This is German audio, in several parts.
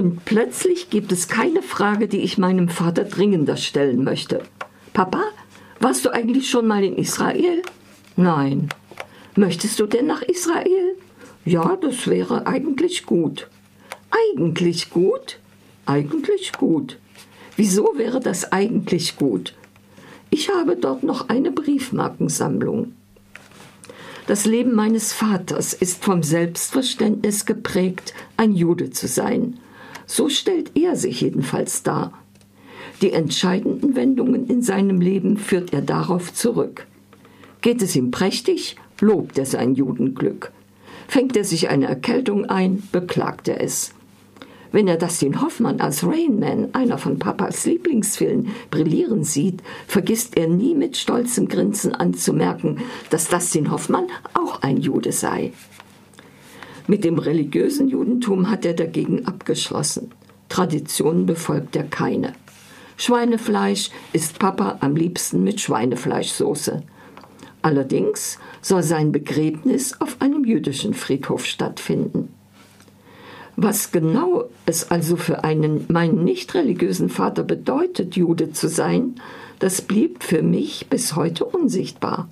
Und plötzlich gibt es keine Frage, die ich meinem Vater dringender stellen möchte. Papa, warst du eigentlich schon mal in Israel? Nein. Möchtest du denn nach Israel? Ja, das wäre eigentlich gut. Eigentlich gut? Eigentlich gut. Wieso wäre das eigentlich gut? Ich habe dort noch eine Briefmarkensammlung. Das Leben meines Vaters ist vom Selbstverständnis geprägt, ein Jude zu sein. So stellt er sich jedenfalls dar. Die entscheidenden Wendungen in seinem Leben führt er darauf zurück. Geht es ihm prächtig, lobt er sein Judenglück. Fängt er sich eine Erkältung ein, beklagt er es. Wenn er Dustin Hoffmann als Rain Man, einer von Papas Lieblingsfilmen, brillieren sieht, vergisst er nie mit stolzem Grinsen anzumerken, dass Dustin Hoffmann auch ein Jude sei. Mit dem religiösen Judentum hat er dagegen abgeschlossen. Traditionen befolgt er keine. Schweinefleisch isst Papa am liebsten mit Schweinefleischsoße. Allerdings soll sein Begräbnis auf einem jüdischen Friedhof stattfinden. Was genau es also für einen meinen nicht religiösen Vater bedeutet, Jude zu sein, das blieb für mich bis heute unsichtbar.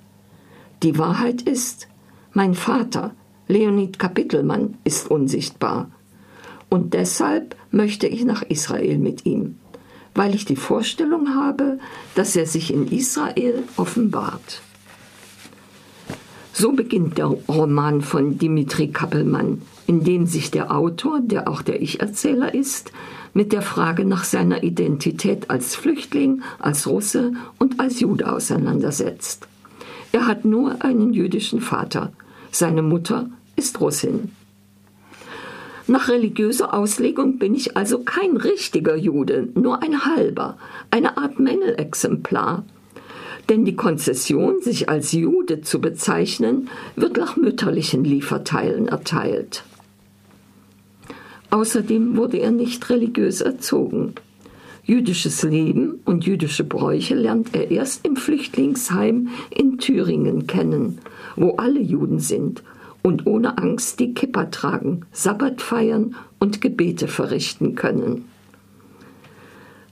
Die Wahrheit ist, mein Vater, Leonid Kapitelmann, ist unsichtbar. Und deshalb möchte ich nach Israel mit ihm, weil ich die Vorstellung habe, dass er sich in Israel offenbart. So beginnt der Roman von Dimitri Kappelmann, in dem sich der Autor, der auch der Ich-Erzähler ist, mit der Frage nach seiner Identität als Flüchtling, als Russe und als Jude auseinandersetzt. Er hat nur einen jüdischen Vater. Seine Mutter ist Russin. Nach religiöser Auslegung bin ich also kein richtiger Jude, nur ein halber, eine Art Mängelexemplar. Denn die Konzession, sich als Jude zu bezeichnen, wird nach mütterlichen Lieferteilen erteilt. Außerdem wurde er nicht religiös erzogen. Jüdisches Leben und jüdische Bräuche lernt er erst im Flüchtlingsheim in Thüringen kennen, wo alle Juden sind und ohne Angst die Kippa tragen, Sabbat feiern und Gebete verrichten können.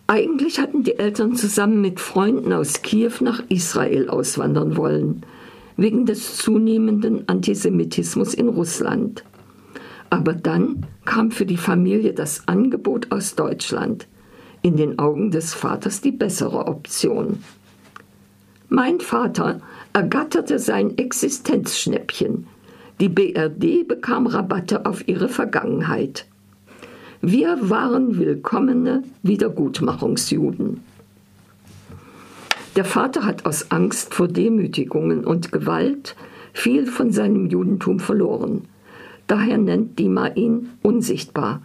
Eigentlich hatten die Eltern zusammen mit Freunden aus Kiew nach Israel auswandern wollen, wegen des zunehmenden Antisemitismus in Russland. Aber dann kam für die Familie das Angebot aus Deutschland, in den Augen des Vaters die bessere Option. Mein Vater ergatterte sein Existenzschnäppchen. Die BRD bekam Rabatte auf ihre Vergangenheit. Wir waren willkommene Wiedergutmachungsjuden. Der Vater hat aus Angst vor Demütigungen und Gewalt viel von seinem Judentum verloren. Daher nennt Dima ihn unsichtbar.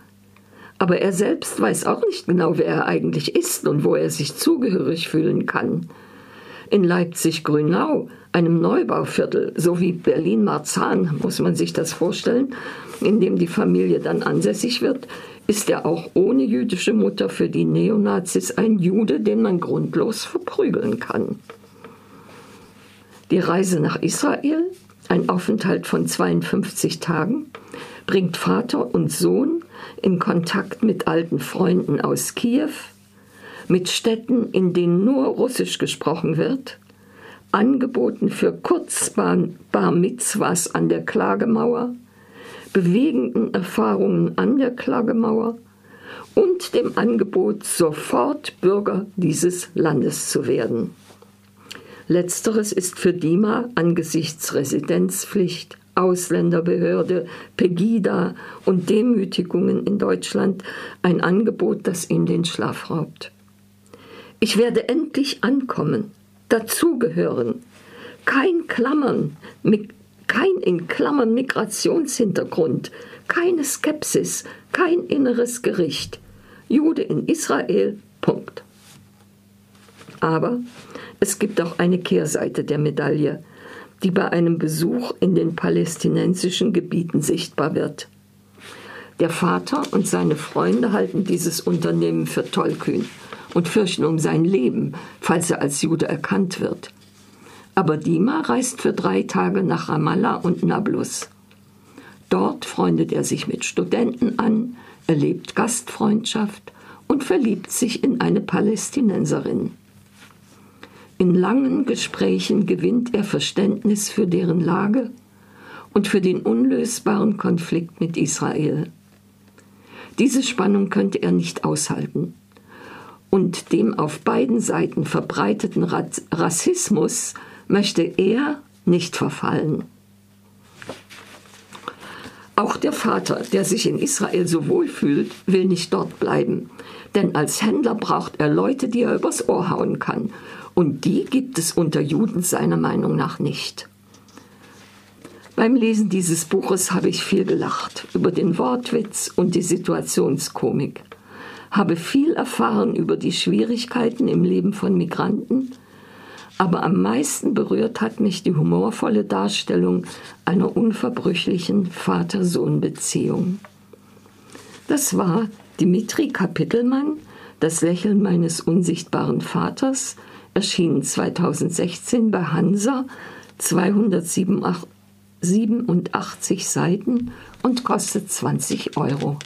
Aber er selbst weiß auch nicht genau, wer er eigentlich ist und wo er sich zugehörig fühlen kann. In Leipzig-Grünau, einem Neubauviertel, so wie Berlin-Marzahn, muss man sich das vorstellen, in dem die Familie dann ansässig wird, ist er auch ohne jüdische Mutter für die Neonazis ein Jude, den man grundlos verprügeln kann. Die Reise nach Israel ein Aufenthalt von 52 Tagen bringt Vater und Sohn in Kontakt mit alten Freunden aus Kiew, mit Städten, in denen nur Russisch gesprochen wird, Angeboten für Kurzbar Mitzwas an der Klagemauer, bewegenden Erfahrungen an der Klagemauer und dem Angebot, sofort Bürger dieses Landes zu werden. Letzteres ist für Dima angesichts Residenzpflicht, Ausländerbehörde, Pegida und Demütigungen in Deutschland ein Angebot, das ihm den Schlaf raubt. Ich werde endlich ankommen, dazugehören. Kein Klammern, kein in Klammern Migrationshintergrund, keine Skepsis, kein inneres Gericht. Jude in Israel, Punkt. Aber es gibt auch eine Kehrseite der Medaille, die bei einem Besuch in den palästinensischen Gebieten sichtbar wird. Der Vater und seine Freunde halten dieses Unternehmen für tollkühn und fürchten um sein Leben, falls er als Jude erkannt wird. Aber Dima reist für drei Tage nach Ramallah und Nablus. Dort freundet er sich mit Studenten an, erlebt Gastfreundschaft und verliebt sich in eine Palästinenserin. In langen Gesprächen gewinnt er Verständnis für deren Lage und für den unlösbaren Konflikt mit Israel. Diese Spannung könnte er nicht aushalten. Und dem auf beiden Seiten verbreiteten Rassismus möchte er nicht verfallen. Auch der Vater, der sich in Israel so wohl fühlt, will nicht dort bleiben. Denn als Händler braucht er Leute, die er übers Ohr hauen kann. Und die gibt es unter Juden seiner Meinung nach nicht. Beim Lesen dieses Buches habe ich viel gelacht über den Wortwitz und die Situationskomik, habe viel erfahren über die Schwierigkeiten im Leben von Migranten, aber am meisten berührt hat mich die humorvolle Darstellung einer unverbrüchlichen Vater-Sohn-Beziehung. Das war Dimitri Kapitelmann, Das Lächeln meines unsichtbaren Vaters, erschienen 2016 bei Hansa, 287 Seiten und kostet 20 Euro.